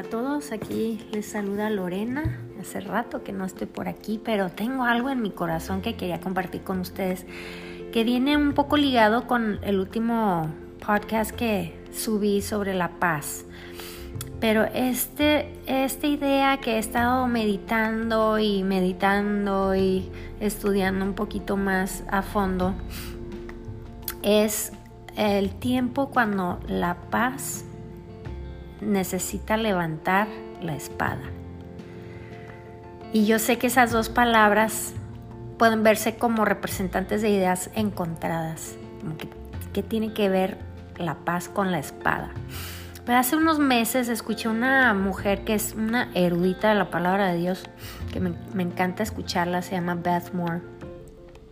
A todos, aquí les saluda Lorena. Hace rato que no estoy por aquí, pero tengo algo en mi corazón que quería compartir con ustedes, que viene un poco ligado con el último podcast que subí sobre la paz. Pero este, esta idea que he estado meditando y meditando y estudiando un poquito más a fondo es el tiempo cuando la paz necesita levantar la espada. Y yo sé que esas dos palabras pueden verse como representantes de ideas encontradas. ¿Qué tiene que ver la paz con la espada? Pero hace unos meses escuché una mujer que es una erudita de la palabra de Dios, que me, me encanta escucharla, se llama Beth Moore.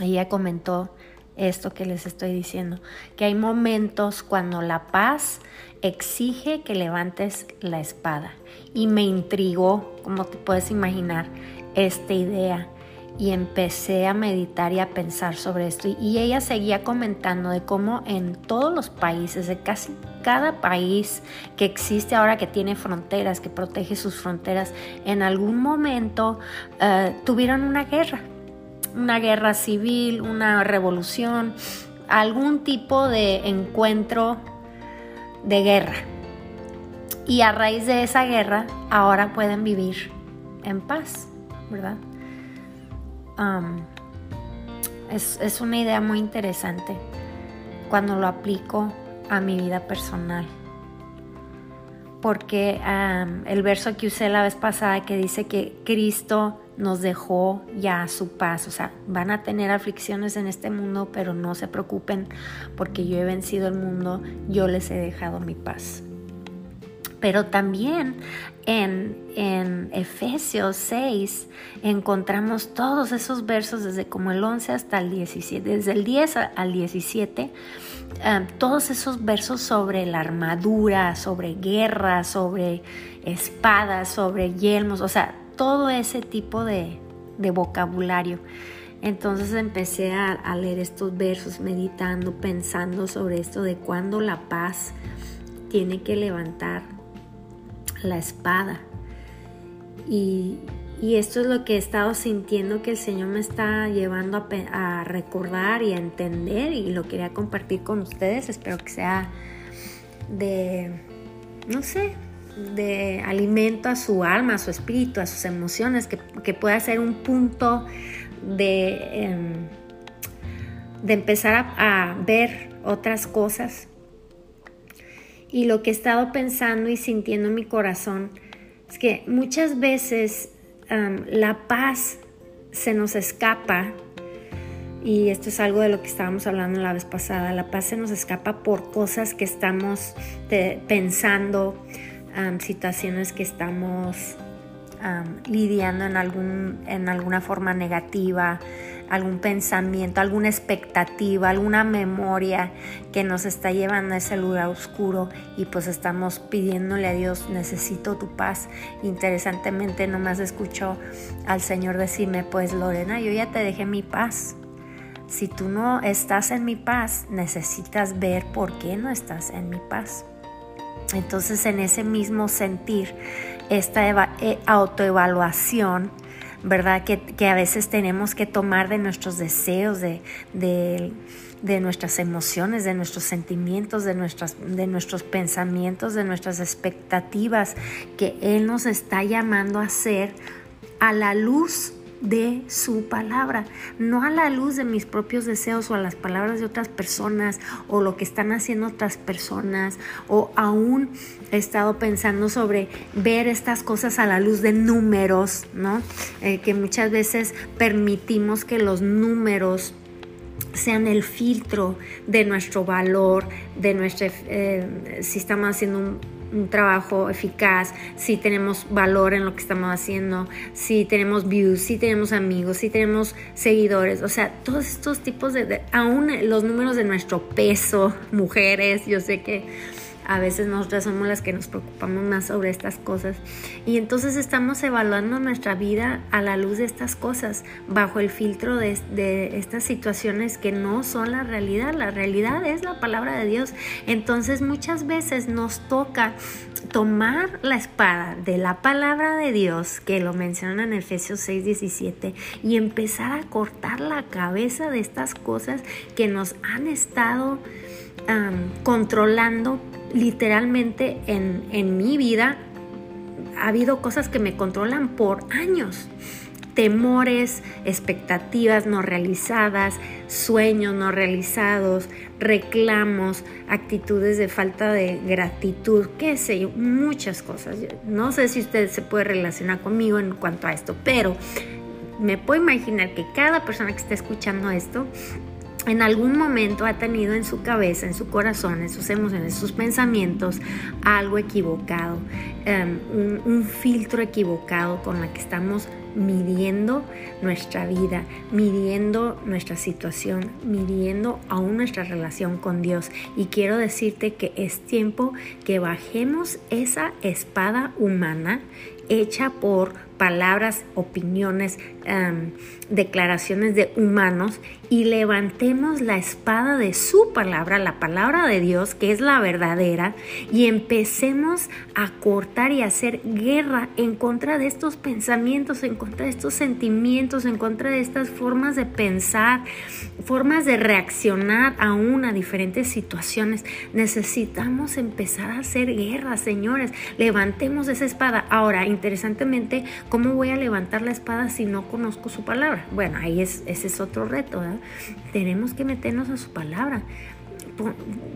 Ella comentó esto que les estoy diciendo, que hay momentos cuando la paz exige que levantes la espada. Y me intrigó, como te puedes imaginar, esta idea. Y empecé a meditar y a pensar sobre esto. Y ella seguía comentando de cómo en todos los países, de casi cada país que existe ahora que tiene fronteras, que protege sus fronteras, en algún momento eh, tuvieron una guerra una guerra civil, una revolución, algún tipo de encuentro de guerra. Y a raíz de esa guerra, ahora pueden vivir en paz, ¿verdad? es, es una idea muy interesante cuando lo aplico a mi vida personal porque el verso que usé la vez pasada que dice que Cristo nos dejó ya su paz, o sea, van a tener aflicciones en este mundo, pero no se preocupen porque yo he vencido el mundo, yo les he dejado mi paz. Pero también en, en, Efesios 6 encontramos todos esos versos desde como el 11 hasta el 17, desde el 10 al 17, eh, todos esos versos sobre la armadura, sobre guerra, sobre espadas, sobre yelmos, o sea, todo ese tipo de, vocabulario. Entonces empecé a, leer estos versos, meditando, pensando sobre esto de cuando la paz tiene que levantar la espada. Y, esto es lo que he estado sintiendo que el Señor me está llevando a, recordar y a entender y lo quería compartir con ustedes. Espero que sea de, no sé, de alimento a su alma, a su espíritu, a sus emociones, que, pueda ser un punto de, em, de empezar a ver otras cosas. Y lo que he estado pensando y sintiendo en mi corazón es que muchas veces la paz se nos escapa y esto es algo de lo que estábamos hablando la vez pasada, la paz se nos escapa por cosas que estamos pensando, situaciones que estamos lidiando en, algún, en alguna forma negativa, algún pensamiento, alguna expectativa, alguna memoria que nos está llevando a ese lugar oscuro y pues estamos pidiéndole a Dios, necesito tu paz. Interesantemente nomás escucho al Señor decirme, pues Lorena, yo ya te dejé mi paz. Si tú no estás en mi paz, necesitas ver por qué no estás en mi paz. Entonces en ese mismo sentir, esta eh, autoevaluación, ¿verdad? Que, a veces tenemos que tomar de nuestros deseos, de, de, nuestras emociones, de nuestros sentimientos, de, nuestras, de nuestros pensamientos, de nuestras expectativas, que Él nos está llamando a hacer a la luz de su palabra, no a la luz de mis propios deseos o a las palabras de otras personas o lo que están haciendo otras personas o aún he estado pensando sobre ver estas cosas a la luz de números, ¿no? Eh, que muchas veces permitimos que los números sean el filtro de nuestro valor, de nuestro, eh, si estamos haciendo un un trabajo eficaz, si tenemos valor en lo que estamos haciendo, si tenemos views, si tenemos amigos, si tenemos seguidores, o sea, todos estos tipos de, aún los números de nuestro peso, mujeres, yo sé que a veces nosotras somos las que nos preocupamos más sobre estas cosas. Y entonces estamos evaluando nuestra vida a la luz de estas cosas, bajo el filtro de, de estas situaciones que no son la realidad. La realidad es la palabra de Dios. Entonces muchas veces nos toca tomar la espada de la palabra de Dios, que lo menciona en Efesios 6, 17, y empezar a cortar la cabeza de estas cosas que nos han estado controlando literalmente en, en mi vida. Ha habido cosas que me controlan por años temores, expectativas no realizadas, sueños no realizados, reclamos, actitudes de falta de gratitud, qué sé yo, muchas cosas. No sé si usted se puede relacionar conmigo en cuanto a esto, pero me puedo imaginar que cada persona que está escuchando esto en algún momento ha tenido en su cabeza, en su corazón, en sus emociones, sus pensamientos, algo equivocado, em, un, filtro equivocado con la que estamos midiendo nuestra vida, midiendo nuestra situación, midiendo aún nuestra relación con Dios. Y quiero decirte que es tiempo que bajemos esa espada humana hecha por palabras, opiniones, em, declaraciones de humanos y levantemos la espada de su palabra, la palabra de Dios, que es la verdadera, y empecemos a cortar y hacer guerra en contra de estos pensamientos, en contra de estos sentimientos, en contra de estas formas de pensar, formas de reaccionar aún a diferentes situaciones. Necesitamos empezar a hacer guerra, señores. Levantemos esa espada. Ahora, interesantemente, ¿cómo voy a levantar la espada si no conozco su palabra? Bueno, ahí es, ese es otro reto. Tenemos que meternos a su palabra.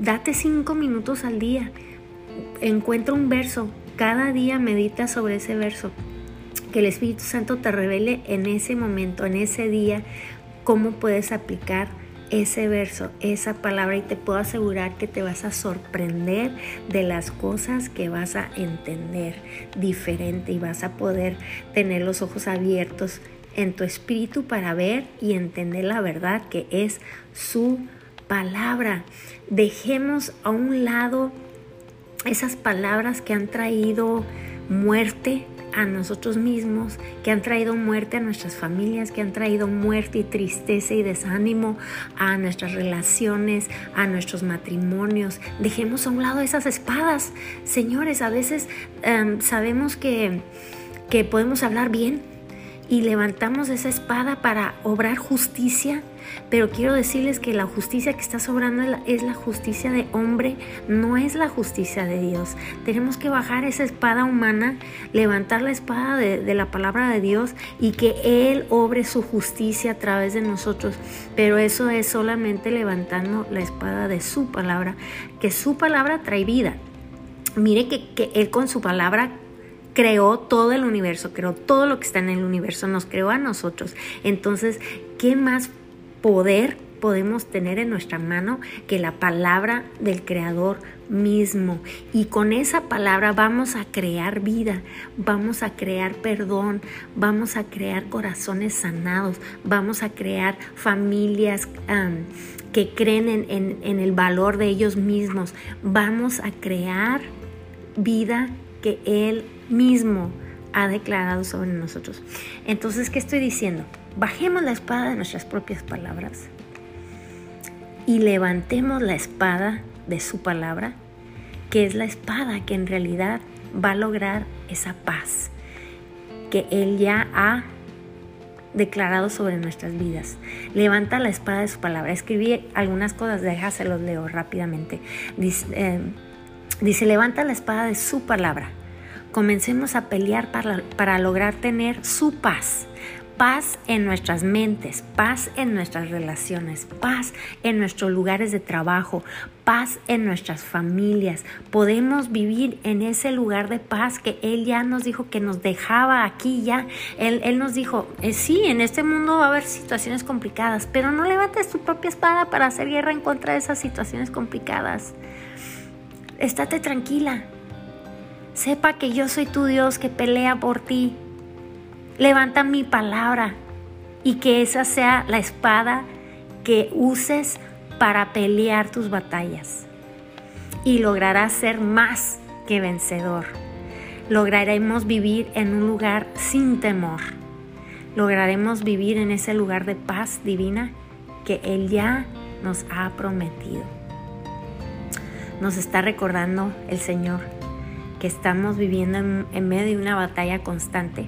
Date cinco minutos al día. Encuentra un verso. Cada día medita sobre ese verso. Que el Espíritu Santo te revele en ese momento, en ese día, cómo puedes aplicar ese verso, esa palabra y te puedo asegurar que te vas a sorprender de las cosas que vas a entender diferente y vas a poder tener los ojos abiertos en tu espíritu para ver y entender la verdad que es su palabra. Dejemos a un lado esas palabras que han traído muerte, a nosotros mismos, que han traído muerte a nuestras familias, que han traído muerte y tristeza y desánimo a nuestras relaciones, a nuestros matrimonios. Dejemos a un lado esas espadas. Señores, a veces em, sabemos que, que podemos hablar bien y levantamos esa espada para obrar justicia pero quiero decirles que la justicia que está sobrando es la justicia de hombre, no es la justicia de Dios. Tenemos que bajar esa espada humana, levantar la espada de, la palabra de Dios y que Él obre su justicia a través de nosotros. Pero eso es solamente levantando la espada de su palabra, que su palabra trae vida. Mire que, que Él con su palabra creó todo el universo, creó todo lo que está en el universo, nos creó a nosotros. Entonces, ¿qué más poder podemos tener en nuestra mano que la palabra del Creador mismo. Y con esa palabra vamos a crear vida, vamos a crear perdón, vamos a crear corazones sanados, vamos a crear familias que creen en, en el valor de ellos mismos, vamos a crear vida Él mismo ha declarado sobre nosotros. Entonces, ¿qué estoy diciendo? Bajemos la espada de nuestras propias palabras y levantemos la espada de su palabra, que es la espada que en realidad va a lograr esa paz que Él ya ha declarado sobre nuestras vidas. Levanta la espada de su palabra. Escribí algunas cosas, déjaselos leo rápidamente. Eh, dice, levanta la espada de su palabra. Comencemos a pelear para, para lograr tener su paz paz en nuestras mentes, paz en nuestras relaciones, paz en nuestros lugares de trabajo, paz en nuestras familias. Podemos vivir en ese lugar de paz que Él ya nos dijo que nos dejaba aquí ya. Él, él nos dijo, eh, sí, en este mundo va a haber situaciones complicadas, pero no levantes tu propia espada para hacer guerra en contra de esas situaciones complicadas. Estate tranquila. Sepa que yo soy tu Dios que pelea por ti Levanta mi palabra y que esa sea la espada que uses para pelear tus batallas. y lograrás ser más que vencedor. Lograremos vivir en un lugar sin temor. Lograremos vivir en ese lugar de paz divina que Él ya nos ha prometido. Nos está recordando el Señor que estamos viviendo en, medio de una batalla constante,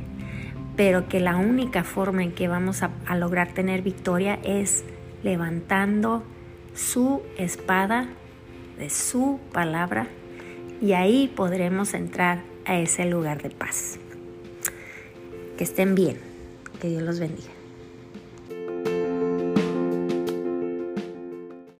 pero que la única forma en que vamos a, a lograr tener victoria es levantando su espada de su palabra y ahí podremos entrar a ese lugar de paz. Que estén bien, que Dios los bendiga.